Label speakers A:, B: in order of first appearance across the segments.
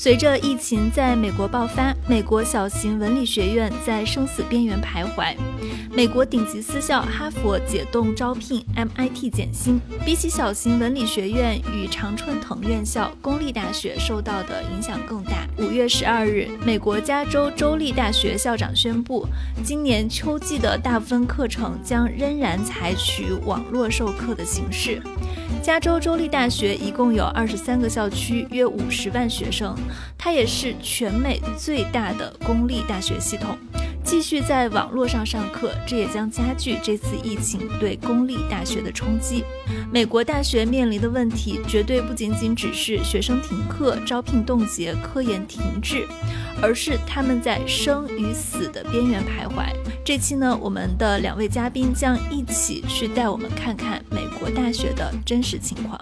A: 随着疫情在美国爆发，美国小型文理学院在生死边缘徘徊。美国顶级私校哈佛解冻招聘，MIT 减薪。比起小型文理学院与常春藤院校，公立大学受到的影响更大。五月十二日，美国加州州立大学校长宣布，今年秋季的大部分课程将仍然采取网络授课的形式。加州州立大学一共有二十三个校区，约五十万学生，它也是全美最大的公立大学系统。继续在网络上上课，这也将加剧这次疫情对公立大学的冲击。美国大学面临的问题绝对不仅仅只是学生停课、招聘冻结、科研停滞，而是他们在生与死的边缘徘徊。这期呢，我们的两位嘉宾将一起去带我们看看美国大学的真实情况。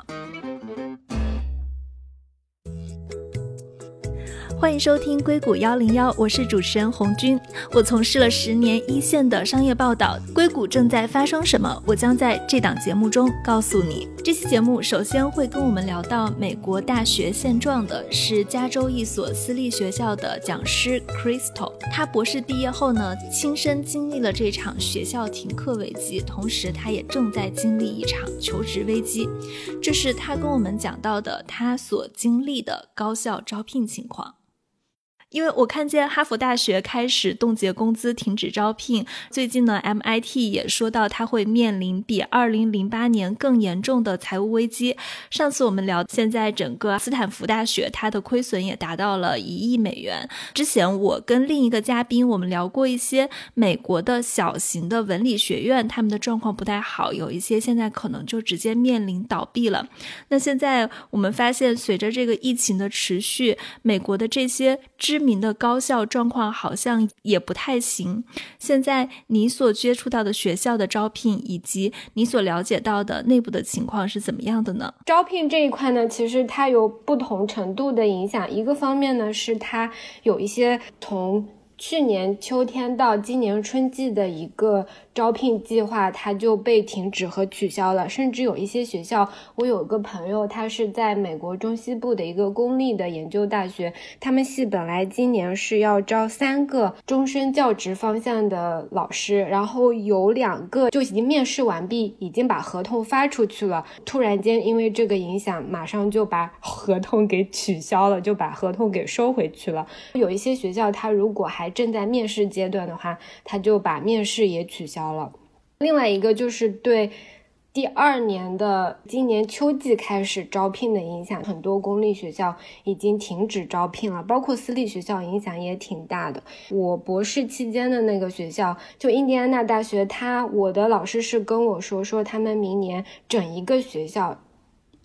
A: 欢迎收听硅谷幺零幺，我是主持人红军。我从事了十年一线的商业报道，硅谷正在发生什么，我将在这档节目中告诉你。这期节目首先会跟我们聊到美国大学现状的是加州一所私立学校的讲师 Crystal。他博士毕业后呢，亲身经历了这场学校停课危机，同时他也正在经历一场求职危机。这是他跟我们讲到的他所经历的高校招聘情况。因为我看见哈佛大学开始冻结工资、停止招聘，最近呢，MIT 也说到它会面临比2008年更严重的财务危机。上次我们聊，现在整个斯坦福大学它的亏损也达到了一亿美元。之前我跟另一个嘉宾我们聊过一些美国的小型的文理学院，他们的状况不太好，有一些现在可能就直接面临倒闭了。那现在我们发现，随着这个疫情的持续，美国的这些知名民的高校状况好像也不太行。现在你所接触到的学校的招聘，以及你所了解到的内部的情况是怎么样的呢？
B: 招聘这一块呢，其实它有不同程度的影响。一个方面呢，是它有一些从去年秋天到今年春季的一个。招聘计划它就被停止和取消了，甚至有一些学校，我有一个朋友，他是在美国中西部的一个公立的研究大学，他们系本来今年是要招三个终身教职方向的老师，然后有两个就已经面试完毕，已经把合同发出去了，突然间因为这个影响，马上就把合同给取消了，就把合同给收回去了。有一些学校，他如果还正在面试阶段的话，他就把面试也取消。了，另外一个就是对第二年的今年秋季开始招聘的影响，很多公立学校已经停止招聘了，包括私立学校影响也挺大的。我博士期间的那个学校，就印第安纳大学，他我的老师是跟我说，说他们明年整一个学校。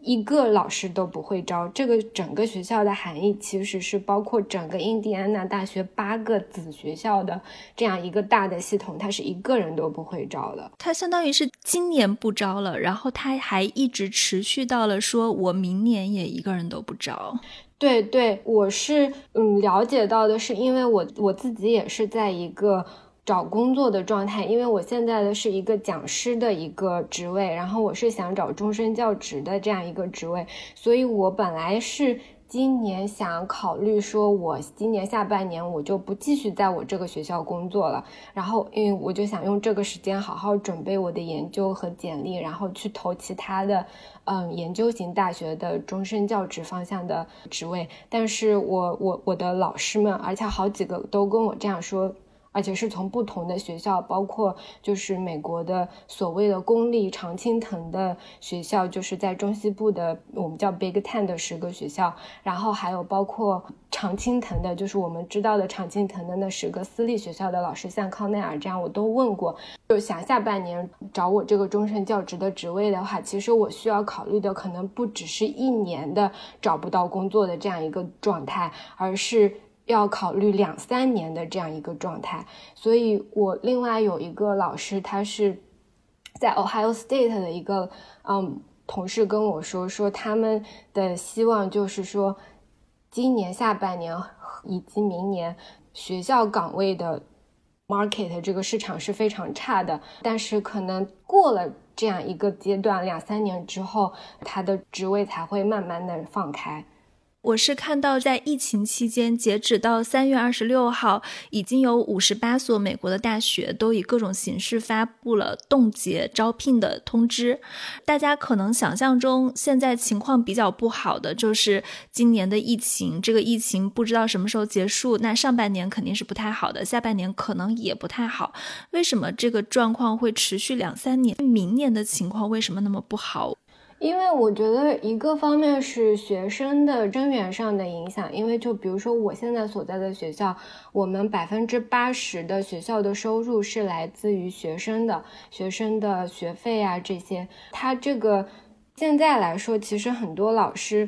B: 一个老师都不会招，这个整个学校的含义其实是包括整个印第安纳大学八个子学校的这样一个大的系统，它是一个人都不会招的。
A: 它相当于是今年不招了，然后它还一直持续到了说我明年也一个人都不招。
B: 对对，我是嗯了解到的是，因为我我自己也是在一个。找工作的状态，因为我现在的是一个讲师的一个职位，然后我是想找终身教职的这样一个职位，所以我本来是今年想考虑说，我今年下半年我就不继续在我这个学校工作了，然后因为我就想用这个时间好好准备我的研究和简历，然后去投其他的嗯研究型大学的终身教职方向的职位，但是我我我的老师们，而且好几个都跟我这样说。而且是从不同的学校，包括就是美国的所谓的公立常青藤的学校，就是在中西部的我们叫 Big Ten 的十个学校，然后还有包括常青藤的，就是我们知道的常青藤的那十个私立学校的老师，像康奈尔这样，我都问过。就想下半年找我这个终身教职的职位的话，其实我需要考虑的可能不只是一年的找不到工作的这样一个状态，而是。要考虑两三年的这样一个状态，所以我另外有一个老师，他是在 Ohio State 的一个嗯同事跟我说，说他们的希望就是说，今年下半年以及明年学校岗位的 market 这个市场是非常差的，但是可能过了这样一个阶段，两三年之后，他的职位才会慢慢的放开。
A: 我是看到，在疫情期间，截止到三月二十六号，已经有五十八所美国的大学都以各种形式发布了冻结招聘的通知。大家可能想象中，现在情况比较不好的就是今年的疫情，这个疫情不知道什么时候结束。那上半年肯定是不太好的，下半年可能也不太好。为什么这个状况会持续两三年？明年的情况为什么那么不好？
B: 因为我觉得一个方面是学生的生源上的影响，因为就比如说我现在所在的学校，我们百分之八十的学校的收入是来自于学生的，学生的学费啊这些。他这个现在来说，其实很多老师，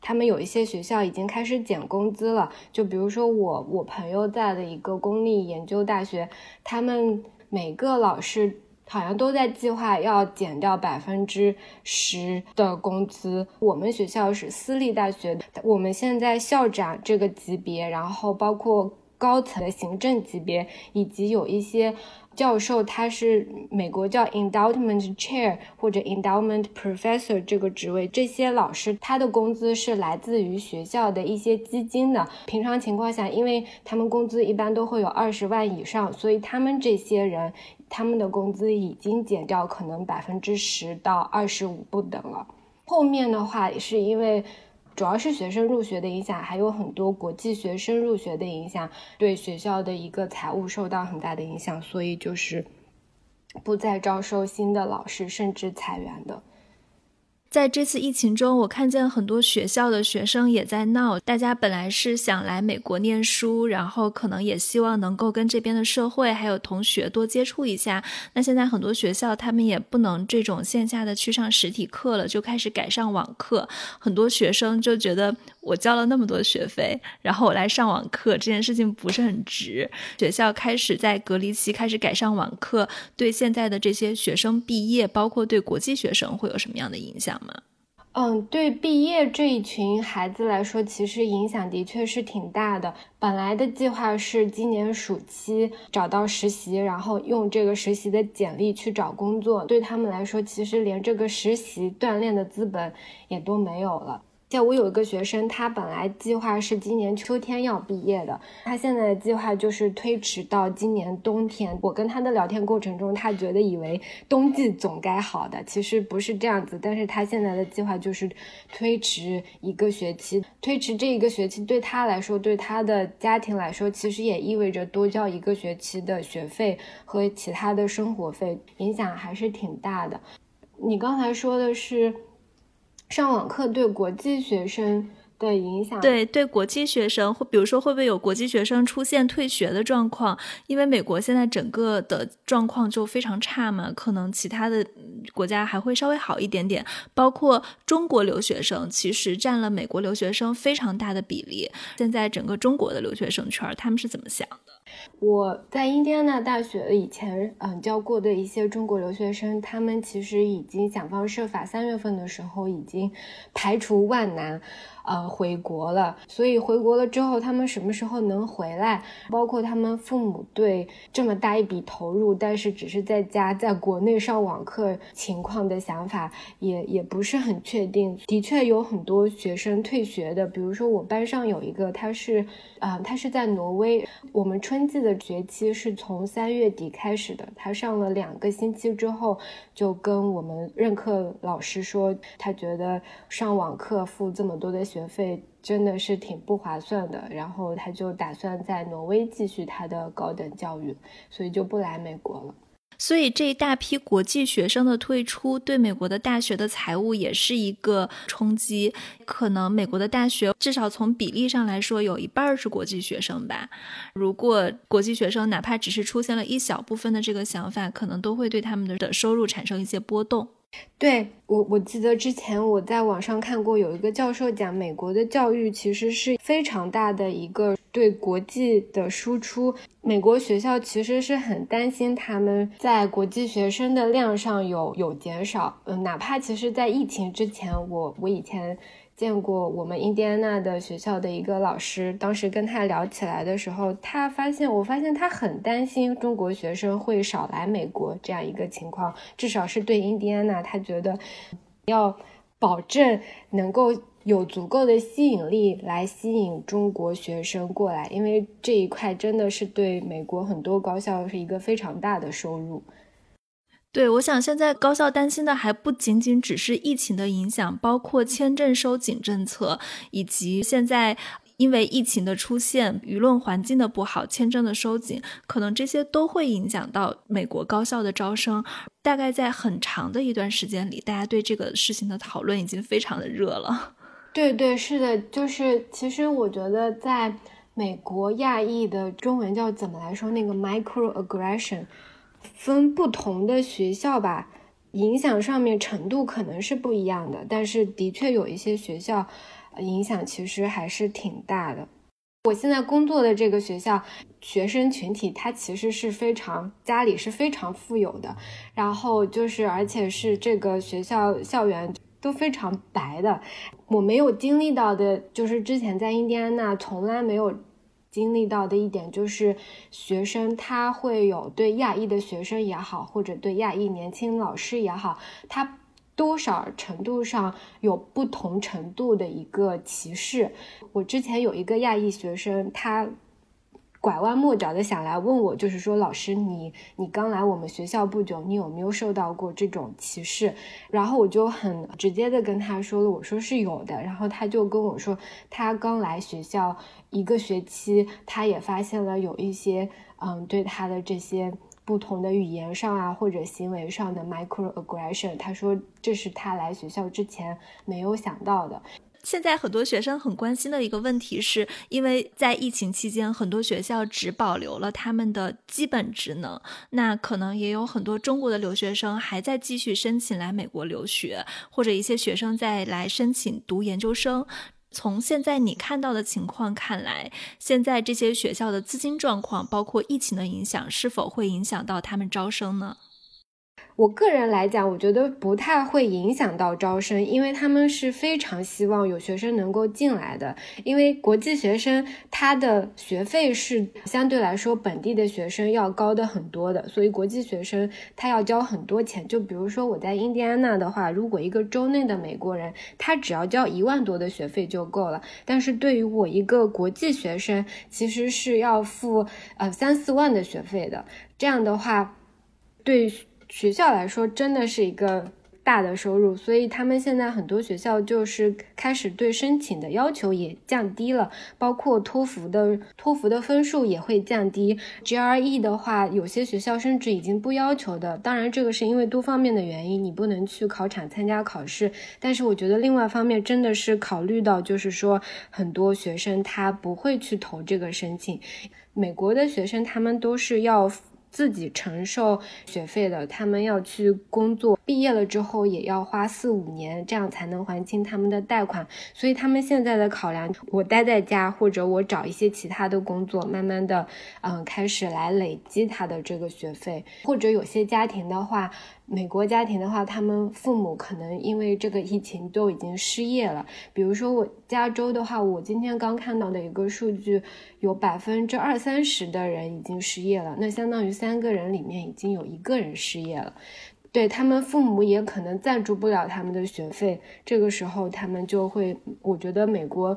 B: 他们有一些学校已经开始减工资了。就比如说我我朋友在的一个公立研究大学，他们每个老师。好像都在计划要减掉百分之十的工资。我们学校是私立大学，我们现在校长这个级别，然后包括高层的行政级别，以及有一些。教授他是美国叫 endowment chair 或者 endowment professor 这个职位，这些老师他的工资是来自于学校的一些基金的。平常情况下，因为他们工资一般都会有二十万以上，所以他们这些人他们的工资已经减掉可能百分之十到二十五不等了。后面的话也是因为。主要是学生入学的影响，还有很多国际学生入学的影响，对学校的一个财务受到很大的影响，所以就是不再招收新的老师，甚至裁员的。
A: 在这次疫情中，我看见很多学校的学生也在闹。大家本来是想来美国念书，然后可能也希望能够跟这边的社会还有同学多接触一下。那现在很多学校他们也不能这种线下的去上实体课了，就开始改上网课。很多学生就觉得，我交了那么多学费，然后我来上网课，这件事情不是很值。学校开始在隔离期开始改上网课，对现在的这些学生毕业，包括对国际学生会有什么样的影响？
B: 嗯，对毕业这一群孩子来说，其实影响的确是挺大的。本来的计划是今年暑期找到实习，然后用这个实习的简历去找工作。对他们来说，其实连这个实习锻炼的资本也都没有了。且我有一个学生，他本来计划是今年秋天要毕业的，他现在的计划就是推迟到今年冬天。我跟他的聊天过程中，他觉得以为冬季总该好的，其实不是这样子。但是他现在的计划就是推迟一个学期，推迟这一个学期对他来说，对他的家庭来说，其实也意味着多交一个学期的学费和其他的生活费，影响还是挺大的。你刚才说的是。上网课对国际学生的影响，
A: 对对国际学生，会比如说会不会有国际学生出现退学的状况？因为美国现在整个的状况就非常差嘛，可能其他的国家还会稍微好一点点。包括中国留学生，其实占了美国留学生非常大的比例。现在整个中国的留学生圈，他们是怎么想的？
B: 我在印第安纳大学以前嗯教过的一些中国留学生，他们其实已经想方设法，三月份的时候已经排除万难。呃，回国了，所以回国了之后，他们什么时候能回来？包括他们父母对这么大一笔投入，但是只是在家在国内上网课情况的想法，也也不是很确定。的确有很多学生退学的，比如说我班上有一个，他是，啊，他是在挪威。我们春季的学期是从三月底开始的，他上了两个星期之后，就跟我们任课老师说，他觉得上网课付这么多的。学费真的是挺不划算的，然后他就打算在挪威继续他的高等教育，所以就不来美国了。
A: 所以这一大批国际学生的退出，对美国的大学的财务也是一个冲击。可能美国的大学至少从比例上来说，有一半是国际学生吧。如果国际学生哪怕只是出现了一小部分的这个想法，可能都会对他们的收入产生一些波动。
B: 对我，我记得之前我在网上看过，有一个教授讲，美国的教育其实是非常大的一个对国际的输出。美国学校其实是很担心他们在国际学生的量上有有减少。嗯，哪怕其实，在疫情之前，我我以前。见过我们印第安纳的学校的一个老师，当时跟他聊起来的时候，他发现，我发现他很担心中国学生会少来美国这样一个情况，至少是对印第安纳，他觉得要保证能够有足够的吸引力来吸引中国学生过来，因为这一块真的是对美国很多高校是一个非常大的收入。
A: 对，我想现在高校担心的还不仅仅只是疫情的影响，包括签证收紧政策，以及现在因为疫情的出现，舆论环境的不好，签证的收紧，可能这些都会影响到美国高校的招生。大概在很长的一段时间里，大家对这个事情的讨论已经非常的热了。
B: 对对，是的，就是其实我觉得在美国亚裔的中文叫怎么来说，那个 microaggression。分不同的学校吧，影响上面程度可能是不一样的，但是的确有一些学校影响其实还是挺大的。我现在工作的这个学校，学生群体他其实是非常家里是非常富有的，然后就是而且是这个学校校园都非常白的。我没有经历到的，就是之前在印第安纳从来没有。经历到的一点就是，学生他会有对亚裔的学生也好，或者对亚裔年轻老师也好，他多少程度上有不同程度的一个歧视。我之前有一个亚裔学生，他。拐弯抹角的想来问我，就是说，老师，你你刚来我们学校不久，你有没有受到过这种歧视？然后我就很直接的跟他说了，我说是有的。然后他就跟我说，他刚来学校一个学期，他也发现了有一些，嗯，对他的这些不同的语言上啊，或者行为上的 microaggression，他说这是他来学校之前没有想到的。
A: 现在很多学生很关心的一个问题，是因为在疫情期间，很多学校只保留了他们的基本职能，那可能也有很多中国的留学生还在继续申请来美国留学，或者一些学生在来申请读研究生。从现在你看到的情况看来，现在这些学校的资金状况，包括疫情的影响，是否会影响到他们招生呢？
B: 我个人来讲，我觉得不太会影响到招生，因为他们是非常希望有学生能够进来的。因为国际学生他的学费是相对来说本地的学生要高的很多的，所以国际学生他要交很多钱。就比如说我在印第安纳的话，如果一个州内的美国人他只要交一万多的学费就够了，但是对于我一个国际学生，其实是要付呃三四万的学费的。这样的话，对。学校来说，真的是一个大的收入，所以他们现在很多学校就是开始对申请的要求也降低了，包括托福的托福的分数也会降低。GRE 的话，有些学校甚至已经不要求的。当然，这个是因为多方面的原因，你不能去考场参加考试。但是，我觉得另外方面真的是考虑到，就是说很多学生他不会去投这个申请。美国的学生他们都是要。自己承受学费的，他们要去工作，毕业了之后也要花四五年，这样才能还清他们的贷款。所以他们现在的考量，我待在家，或者我找一些其他的工作，慢慢的，嗯，开始来累积他的这个学费。或者有些家庭的话。美国家庭的话，他们父母可能因为这个疫情都已经失业了。比如说我加州的话，我今天刚看到的一个数据，有百分之二三十的人已经失业了。那相当于三个人里面已经有一个人失业了。对他们父母也可能赞助不了他们的学费，这个时候他们就会，我觉得美国。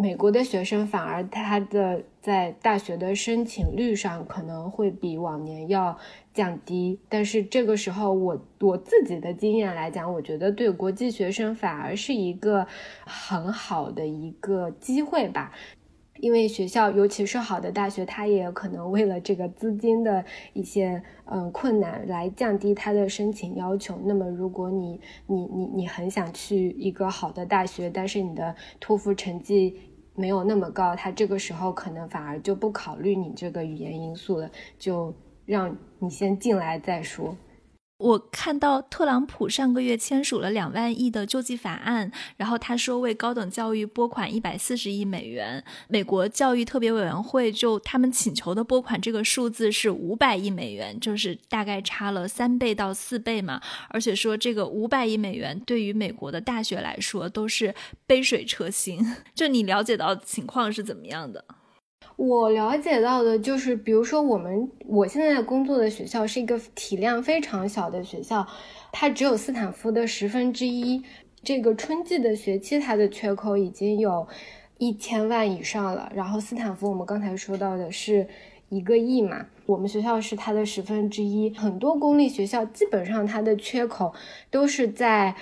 B: 美国的学生反而他的在大学的申请率上可能会比往年要降低，但是这个时候我我自己的经验来讲，我觉得对国际学生反而是一个很好的一个机会吧，因为学校尤其是好的大学，它也可能为了这个资金的一些嗯困难来降低它的申请要求。那么如果你你你你很想去一个好的大学，但是你的托福成绩。没有那么高，他这个时候可能反而就不考虑你这个语言因素了，就让你先进来再说。
A: 我看到特朗普上个月签署了两万亿的救济法案，然后他说为高等教育拨款一百四十亿美元。美国教育特别委员会就他们请求的拨款这个数字是五百亿美元，就是大概差了三倍到四倍嘛。而且说这个五百亿美元对于美国的大学来说都是杯水车薪。就你了解到情况是怎么样的？
B: 我了解到的就是，比如说我们我现在工作的学校是一个体量非常小的学校，它只有斯坦福的十分之一。这个春季的学期，它的缺口已经有一千万以上了。然后斯坦福，我们刚才说到的是一个亿嘛，我们学校是它的十分之一。很多公立学校基本上它的缺口都是在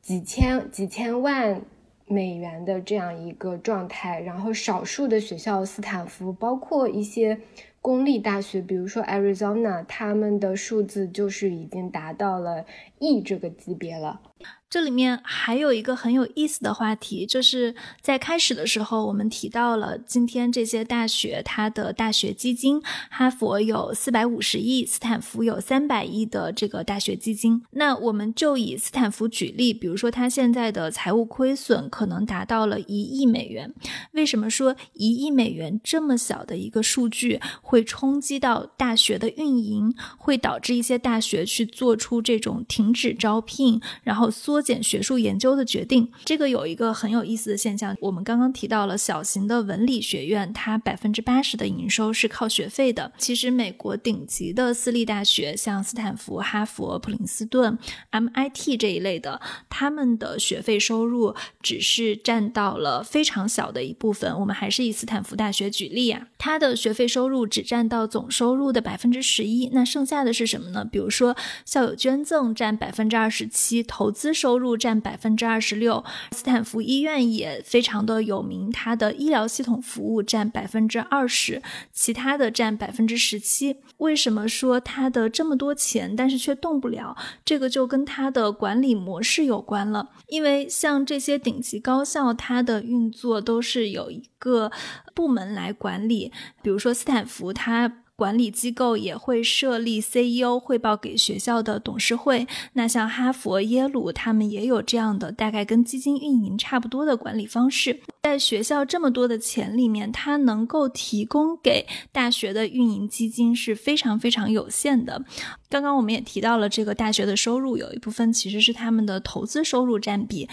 B: 几千几千万美元的这样一个状态。然后少数的学校，斯坦福，包括一些公立大学，比如说 Arizona，他们的数字就是已经达到了亿这个级别了。
A: 这里面还有一个很有意思的话题，就是在开始的时候，我们提到了今天这些大学它的大学基金，哈佛有四百五十亿，斯坦福有三百亿的这个大学基金。那我们就以斯坦福举例，比如说它现在的财务亏损可能达到了一亿美元。为什么说一亿美元这么小的一个数据会冲击到大学的运营，会导致一些大学去做出这种停止招聘，然后缩。缩减学术研究的决定，这个有一个很有意思的现象。我们刚刚提到了小型的文理学院，它百分之八十的营收是靠学费的。其实美国顶级的私立大学，像斯坦福、哈佛、普林斯顿、MIT 这一类的，他们的学费收入只是占到了非常小的一部分。我们还是以斯坦福大学举例啊，它的学费收入只占到总收入的百分之十一。那剩下的是什么呢？比如说校友捐赠占百分之二十七，投资收。入占百分之二十六，斯坦福医院也非常的有名，它的医疗系统服务占百分之二十，其他的占百分之十七。为什么说它的这么多钱，但是却动不了？这个就跟它的管理模式有关了。因为像这些顶级高校，它的运作都是有一个部门来管理，比如说斯坦福，它。管理机构也会设立 CEO 汇报给学校的董事会。那像哈佛、耶鲁，他们也有这样的，大概跟基金运营差不多的管理方式。在学校这么多的钱里面，它能够提供给大学的运营基金是非常非常有限的。刚刚我们也提到了，这个大学的收入有一部分其实是他们的投资收入占比。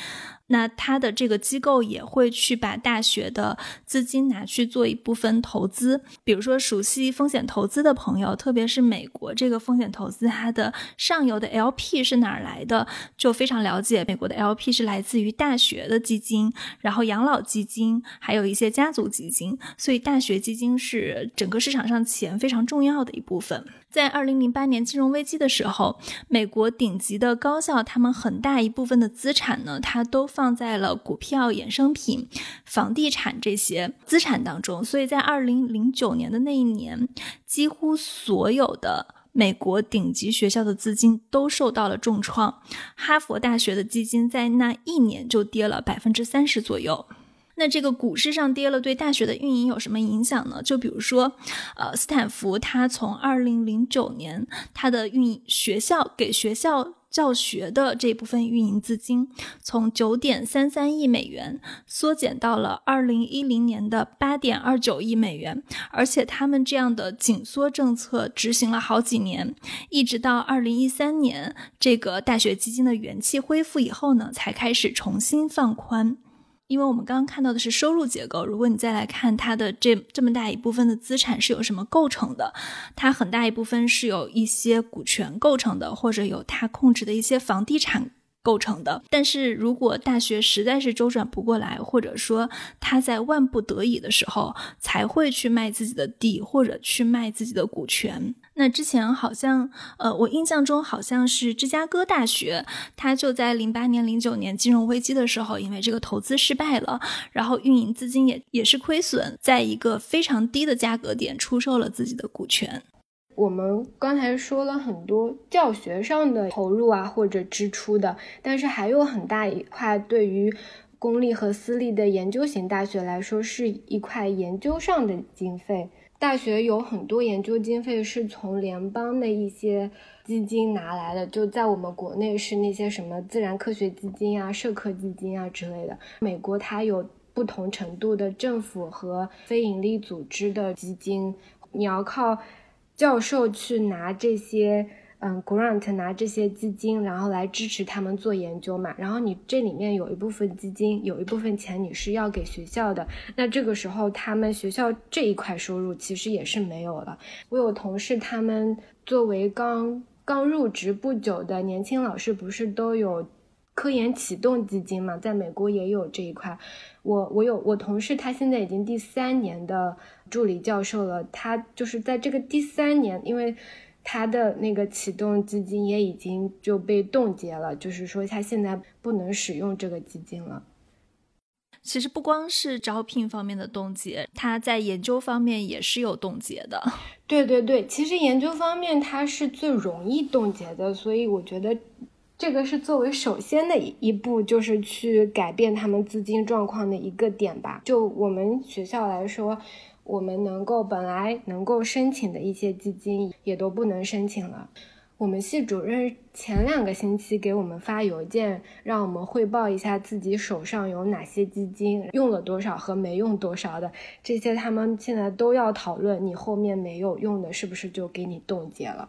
A: 那他的这个机构也会去把大学的资金拿去做一部分投资，比如说熟悉风险投资的朋友，特别是美国这个风险投资，它的上游的 LP 是哪儿来的，就非常了解。美国的 LP 是来自于大学的基金，然后养老基金，还有一些家族基金，所以大学基金是整个市场上钱非常重要的一部分。在二零零八年金融危机的时候，美国顶级的高校，他们很大一部分的资产呢，它都放在了股票、衍生品、房地产这些资产当中。所以在二零零九年的那一年，几乎所有的美国顶级学校的资金都受到了重创。哈佛大学的基金在那一年就跌了百分之三十左右。那这个股市上跌了，对大学的运营有什么影响呢？就比如说，呃，斯坦福，它从二零零九年它的运营学校给学校教学的这部分运营资金，从九点三三亿美元缩减到了二零一零年的八点二九亿美元，而且他们这样的紧缩政策执行了好几年，一直到二零一三年这个大学基金的元气恢复以后呢，才开始重新放宽。因为我们刚刚看到的是收入结构，如果你再来看它的这这么大一部分的资产是由什么构成的，它很大一部分是有一些股权构成的，或者有它控制的一些房地产构成的。但是如果大学实在是周转不过来，或者说他在万不得已的时候才会去卖自己的地，或者去卖自己的股权。那之前好像，呃，我印象中好像是芝加哥大学，它就在零八年、零九年金融危机的时候，因为这个投资失败了，然后运营资金也也是亏损，在一个非常低的价格点出售了自己的股权。
B: 我们刚才说了很多教学上的投入啊，或者支出的，但是还有很大一块对于公立和私立的研究型大学来说，是一块研究上的经费。大学有很多研究经费是从联邦的一些基金拿来的，就在我们国内是那些什么自然科学基金啊、社科基金啊之类的。美国它有不同程度的政府和非营利组织的基金，你要靠教授去拿这些。嗯，grant 拿这些基金，然后来支持他们做研究嘛。然后你这里面有一部分基金，有一部分钱你是要给学校的。那这个时候，他们学校这一块收入其实也是没有了。我有同事，他们作为刚刚入职不久的年轻老师，不是都有科研启动基金嘛，在美国也有这一块。我我有我同事，他现在已经第三年的助理教授了。他就是在这个第三年，因为他的那个启动基金也已经就被冻结了，就是说他现在不能使用这个基金了。
A: 其实不光是招聘方面的冻结，他在研究方面也是有冻结的。
B: 对对对，其实研究方面它是最容易冻结的，所以我觉得。这个是作为首先的一步，就是去改变他们资金状况的一个点吧。就我们学校来说，我们能够本来能够申请的一些基金也都不能申请了。我们系主任前两个星期给我们发邮件，让我们汇报一下自己手上有哪些基金用了多少和没用多少的这些，他们现在都要讨论，你后面没有用的是不是就给你冻结了。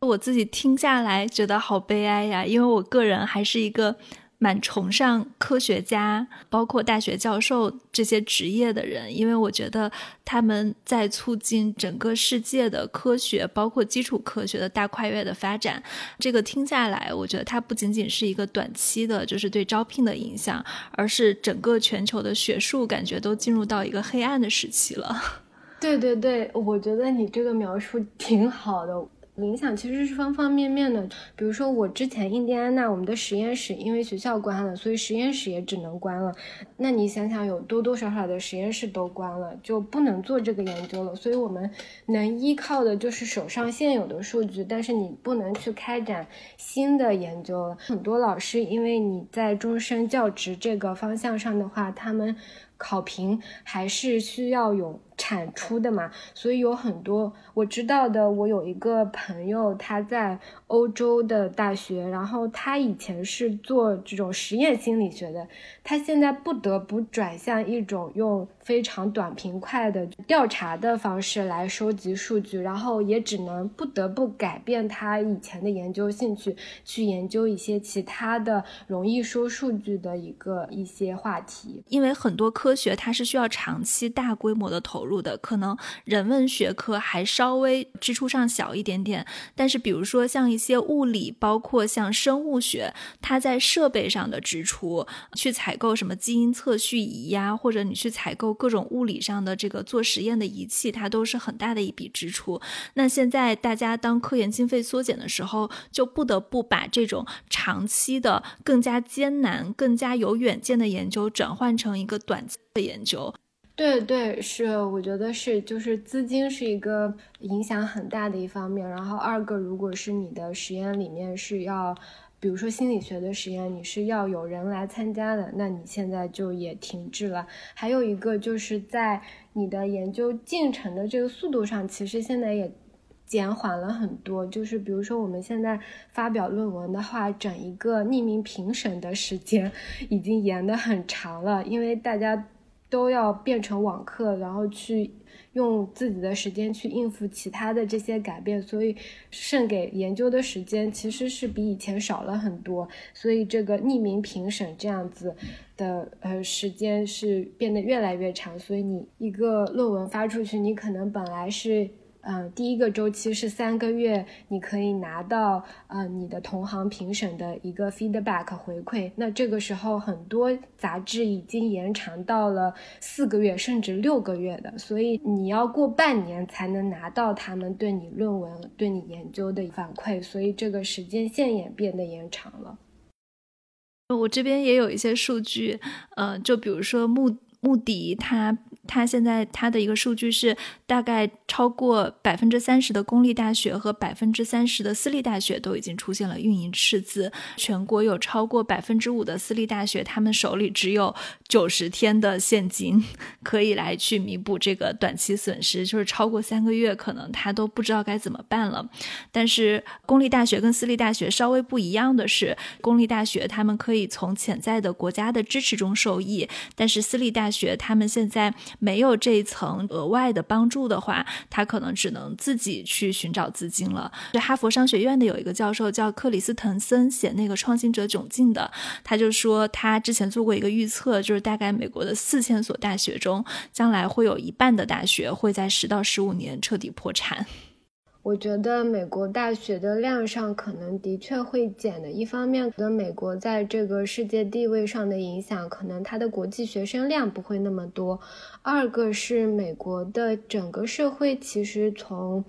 A: 我自己听下来觉得好悲哀呀，因为我个人还是一个蛮崇尚科学家，包括大学教授这些职业的人，因为我觉得他们在促进整个世界的科学，包括基础科学的大跨越的发展。这个听下来，我觉得它不仅仅是一个短期的，就是对招聘的影响，而是整个全球的学术感觉都进入到一个黑暗的时期了。
B: 对对对，我觉得你这个描述挺好的。影响其实是方方面面的，比如说我之前印第安纳我们的实验室因为学校关了，所以实验室也只能关了。那你想想，有多多少少的实验室都关了，就不能做这个研究了。所以我们能依靠的就是手上现有的数据，但是你不能去开展新的研究了。很多老师因为你在终身教职这个方向上的话，他们考评还是需要有。产出的嘛，所以有很多我知道的。我有一个朋友，他在欧洲的大学，然后他以前是做这种实验心理学的，他现在不得不转向一种用非常短平快的调查的方式来收集数据，然后也只能不得不改变他以前的研究兴趣，去研究一些其他的容易收数据的一个一些话题。
A: 因为很多科科学它是需要长期大规模的投。入的可能人文学科还稍微支出上小一点点，但是比如说像一些物理，包括像生物学，它在设备上的支出，去采购什么基因测序仪呀，或者你去采购各种物理上的这个做实验的仪器，它都是很大的一笔支出。那现在大家当科研经费缩减的时候，就不得不把这种长期的、更加艰难、更加有远见的研究转换成一个短的研究。
B: 对对，是，我觉得是，就是资金是一个影响很大的一方面。然后二个，如果是你的实验里面是要，比如说心理学的实验，你是要有人来参加的，那你现在就也停滞了。还有一个就是在你的研究进程的这个速度上，其实现在也减缓了很多。就是比如说我们现在发表论文的话，整一个匿名评审的时间已经延得很长了，因为大家。都要变成网课，然后去用自己的时间去应付其他的这些改变，所以剩给研究的时间其实是比以前少了很多。所以这个匿名评审这样子的呃时间是变得越来越长。所以你一个论文发出去，你可能本来是。嗯，第一个周期是三个月，你可以拿到呃你的同行评审的一个 feedback 回馈。那这个时候很多杂志已经延长到了四个月甚至六个月的，所以你要过半年才能拿到他们对你论文、对你研究的反馈，所以这个时间线也变得延长了。
A: 我这边也有一些数据，呃，就比如说目穆迪，它它现在它的一个数据是。大概超过百分之三十的公立大学和百分之三十的私立大学都已经出现了运营赤字。全国有超过百分之五的私立大学，他们手里只有九十天的现金可以来去弥补这个短期损失，就是超过三个月，可能他都不知道该怎么办了。但是公立大学跟私立大学稍微不一样的是，公立大学他们可以从潜在的国家的支持中受益，但是私立大学学他们现在没有这一层额外的帮助。的话，他可能只能自己去寻找资金了。就哈佛商学院的有一个教授叫克里斯滕森，写那个《创新者窘境》的，他就说他之前做过一个预测，就是大概美国的四千所大学中，将来会有一半的大学会在十到十五年彻底破产。
B: 我觉得美国大学的量上可能的确会减的。一方面，觉得美国在这个世界地位上的影响，可能它的国际学生量不会那么多；二个是美国的整个社会其实从。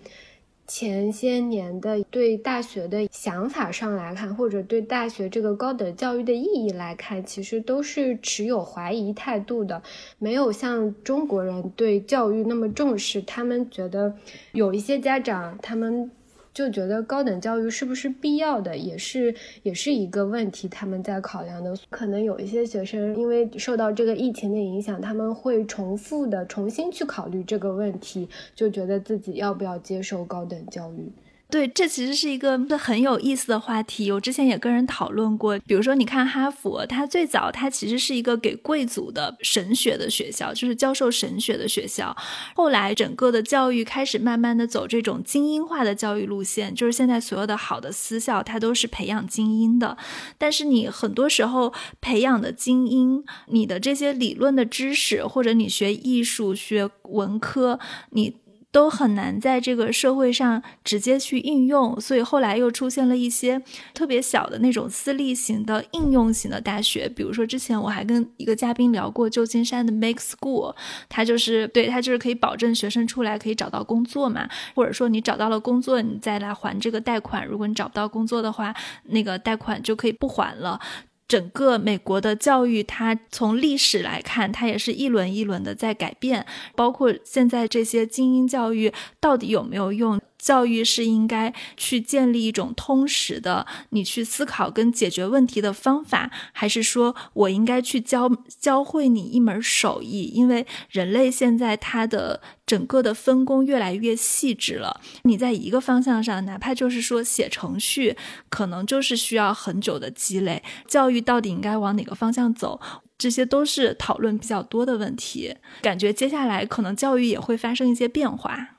B: 前些年的对大学的想法上来看，或者对大学这个高等教育的意义来看，其实都是持有怀疑态度的，没有像中国人对教育那么重视。他们觉得有一些家长，他们。就觉得高等教育是不是必要的，也是也是一个问题，他们在考量的。可能有一些学生因为受到这个疫情的影响，他们会重复的重新去考虑这个问题，就觉得自己要不要接受高等教育。
A: 对，这其实是一个很有意思的话题。我之前也跟人讨论过，比如说，你看哈佛，它最早它其实是一个给贵族的神学的学校，就是教授神学的学校。后来整个的教育开始慢慢的走这种精英化的教育路线，就是现在所有的好的私校，它都是培养精英的。但是你很多时候培养的精英，你的这些理论的知识，或者你学艺术、学文科，你。都很难在这个社会上直接去应用，所以后来又出现了一些特别小的那种私立型的应用型的大学，比如说之前我还跟一个嘉宾聊过旧金山的 Make School，它就是对它就是可以保证学生出来可以找到工作嘛，或者说你找到了工作，你再来还这个贷款，如果你找不到工作的话，那个贷款就可以不还了。整个美国的教育，它从历史来看，它也是一轮一轮的在改变。包括现在这些精英教育到底有没有用？教育是应该去建立一种通识的，你去思考跟解决问题的方法，还是说我应该去教教会你一门手艺？因为人类现在它的整个的分工越来越细致了，你在一个方向上，哪怕就是说写程序，可能就是需要很久的积累。教育到底应该往哪个方向走？这些都是讨论比较多的问题。感觉接下来可能教育也会发生一些变化。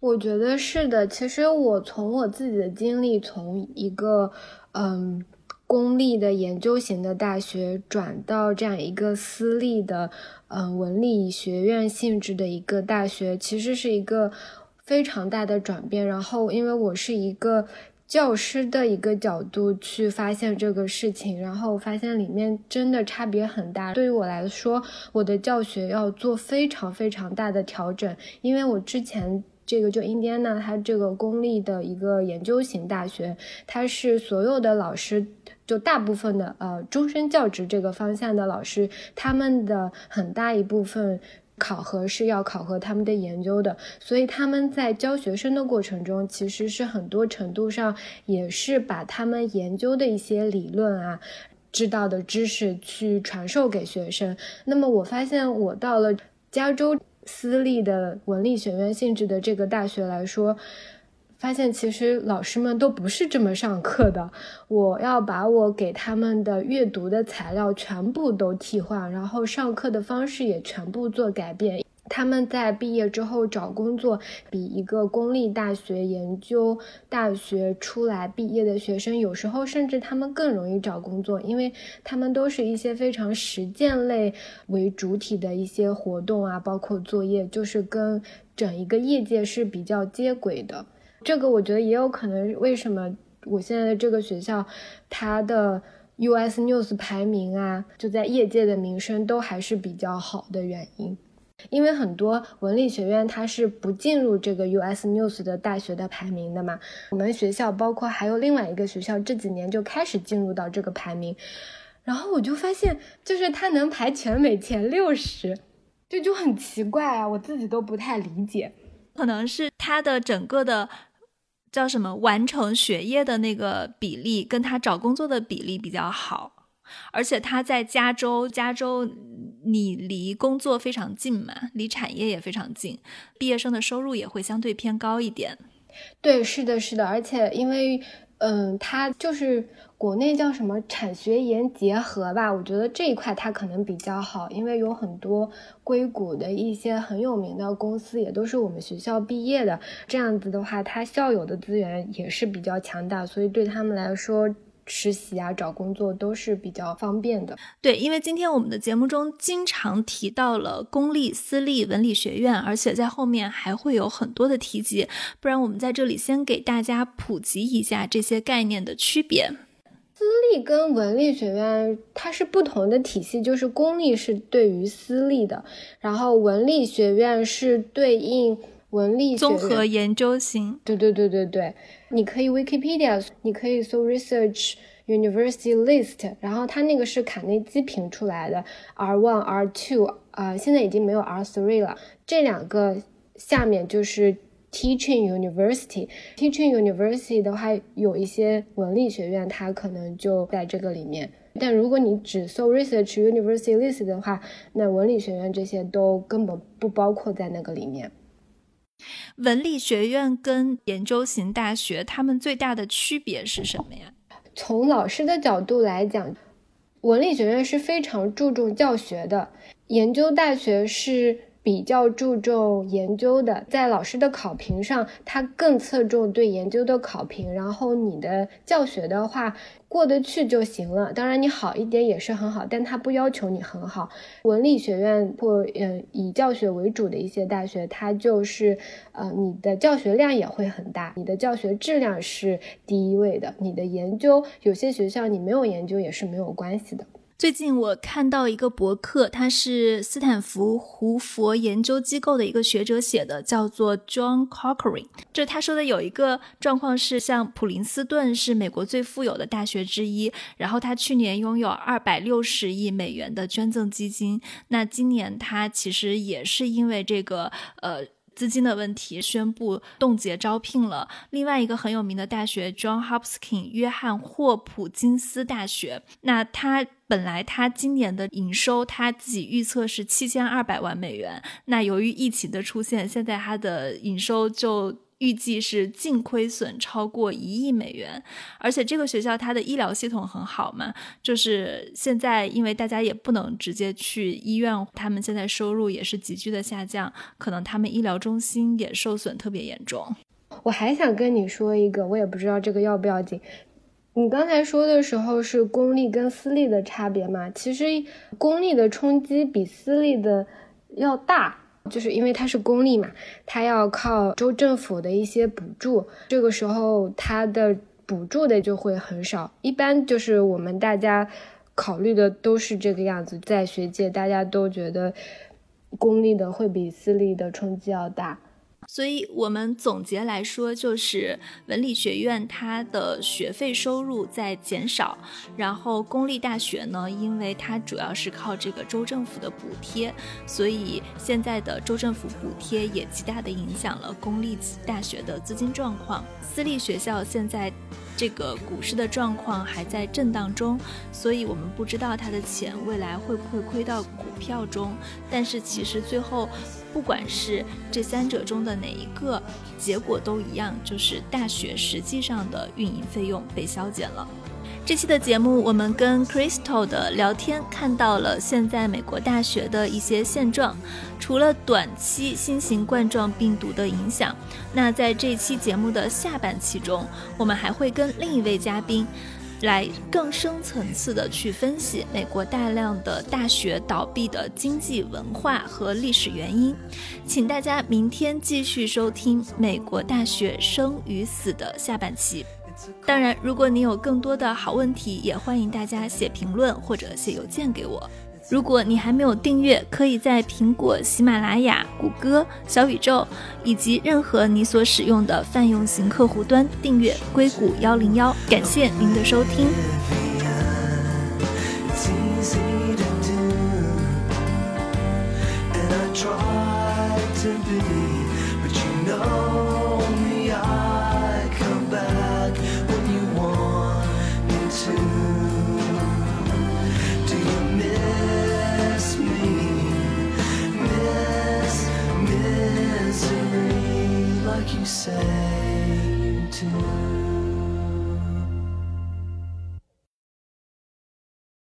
B: 我觉得是的。其实我从我自己的经历，从一个嗯公立的研究型的大学转到这样一个私立的嗯文理学院性质的一个大学，其实是一个非常大的转变。然后，因为我是一个教师的一个角度去发现这个事情，然后发现里面真的差别很大。对于我来说，我的教学要做非常非常大的调整，因为我之前。这个就印第安纳，它这个公立的一个研究型大学，它是所有的老师，就大部分的呃终身教职这个方向的老师，他们的很大一部分考核是要考核他们的研究的，所以他们在教学生的过程中，其实是很多程度上也是把他们研究的一些理论啊，知道的知识去传授给学生。那么我发现我到了加州。私立的文理学院性质的这个大学来说，发现其实老师们都不是这么上课的。我要把我给他们的阅读的材料全部都替换，然后上课的方式也全部做改变。他们在毕业之后找工作，比一个公立大学研究大学出来毕业的学生，有时候甚至他们更容易找工作，因为他们都是一些非常实践类为主体的一些活动啊，包括作业，就是跟整一个业界是比较接轨的。这个我觉得也有可能，为什么我现在的这个学校，它的 US News 排名啊，就在业界的名声都还是比较好的原因。因为很多文理学院它是不进入这个 US News 的大学的排名的嘛，我们学校包括还有另外一个学校这几年就开始进入到这个排名，然后我就发现，就是它能排全美前六十，这就很奇怪啊，我自己都不太理解，
A: 可能是它的整个的叫什么完成学业的那个比例跟他找工作的比例比较好。而且他在加州，加州你离工作非常近嘛，离产业也非常近，毕业生的收入也会相对偏高一点。
B: 对，是的，是的。而且因为，嗯，它就是国内叫什么产学研结合吧，我觉得这一块它可能比较好，因为有很多硅谷的一些很有名的公司也都是我们学校毕业的，这样子的话，它校友的资源也是比较强大，所以对他们来说。实习啊，找工作都是比较方便的。
A: 对，因为今天我们的节目中经常提到了公立、私立文理学院，而且在后面还会有很多的提及。不然，我们在这里先给大家普及一下这些概念的区别。
B: 私立跟文理学院它是不同的体系，就是公立是对于私立的，然后文理学院是对应文理
A: 综合研究型。
B: 对对对对对。你可以 Wikipedia，你可以搜 Research University List，然后它那个是卡内基评出来的 R one R two 啊，现在已经没有 R three 了。这两个下面就是 Teaching University，Teaching University 的话，有一些文理学院它可能就在这个里面。但如果你只搜 Research University List 的话，那文理学院这些都根本不包括在那个里面。
A: 文理学院跟研究型大学，它们最大的区别是什么呀？
B: 从老师的角度来讲，文理学院是非常注重教学的，研究大学是。比较注重研究的，在老师的考评上，他更侧重对研究的考评。然后你的教学的话，过得去就行了。当然你好一点也是很好，但他不要求你很好。文理学院或嗯以教学为主的一些大学，它就是呃你的教学量也会很大，你的教学质量是第一位的。你的研究，有些学校你没有研究也是没有关系的。
A: 最近我看到一个博客，他是斯坦福胡佛研究机构的一个学者写的，叫做 John Cochrane。这他说的有一个状况是，像普林斯顿是美国最富有的大学之一，然后他去年拥有二百六十亿美元的捐赠基金。那今年他其实也是因为这个呃。资金的问题，宣布冻结招聘了。另外一个很有名的大学，John Hopkins 约翰霍普金斯大学，那他本来他今年的营收，他自己预测是七千二百万美元。那由于疫情的出现，现在他的营收就。预计是净亏损超过一亿美元，而且这个学校它的医疗系统很好嘛，就是现在因为大家也不能直接去医院，他们现在收入也是急剧的下降，可能他们医疗中心也受损特别严重。
B: 我还想跟你说一个，我也不知道这个要不要紧。你刚才说的时候是公立跟私立的差别嘛？其实公立的冲击比私立的要大。就是因为它是公立嘛，它要靠州政府的一些补助，这个时候它的补助的就会很少。一般就是我们大家考虑的都是这个样子，在学界大家都觉得公立的会比私立的冲击要大。
A: 所以，我们总结来说，就是文理学院它的学费收入在减少，然后公立大学呢，因为它主要是靠这个州政府的补贴，所以现在的州政府补贴也极大的影响了公立大学的资金状况。私立学校现在这个股市的状况还在震荡中，所以我们不知道它的钱未来会不会亏到股票中。但是其实最后。不管是这三者中的哪一个，结果都一样，就是大学实际上的运营费用被削减了。这期的节目，我们跟 Crystal 的聊天看到了现在美国大学的一些现状。除了短期新型冠状病毒的影响，那在这期节目的下半期中，我们还会跟另一位嘉宾。来更深层次的去分析美国大量的大学倒闭的经济文化和历史原因，请大家明天继续收听《美国大学生与死》的下半期。当然，如果你有更多的好问题，也欢迎大家写评论或者写邮件给我。如果你还没有订阅，可以在苹果、喜马拉雅、谷歌、小宇宙以及任何你所使用的泛用型客户端订阅硅谷幺零幺。感谢您的收听。you say you do.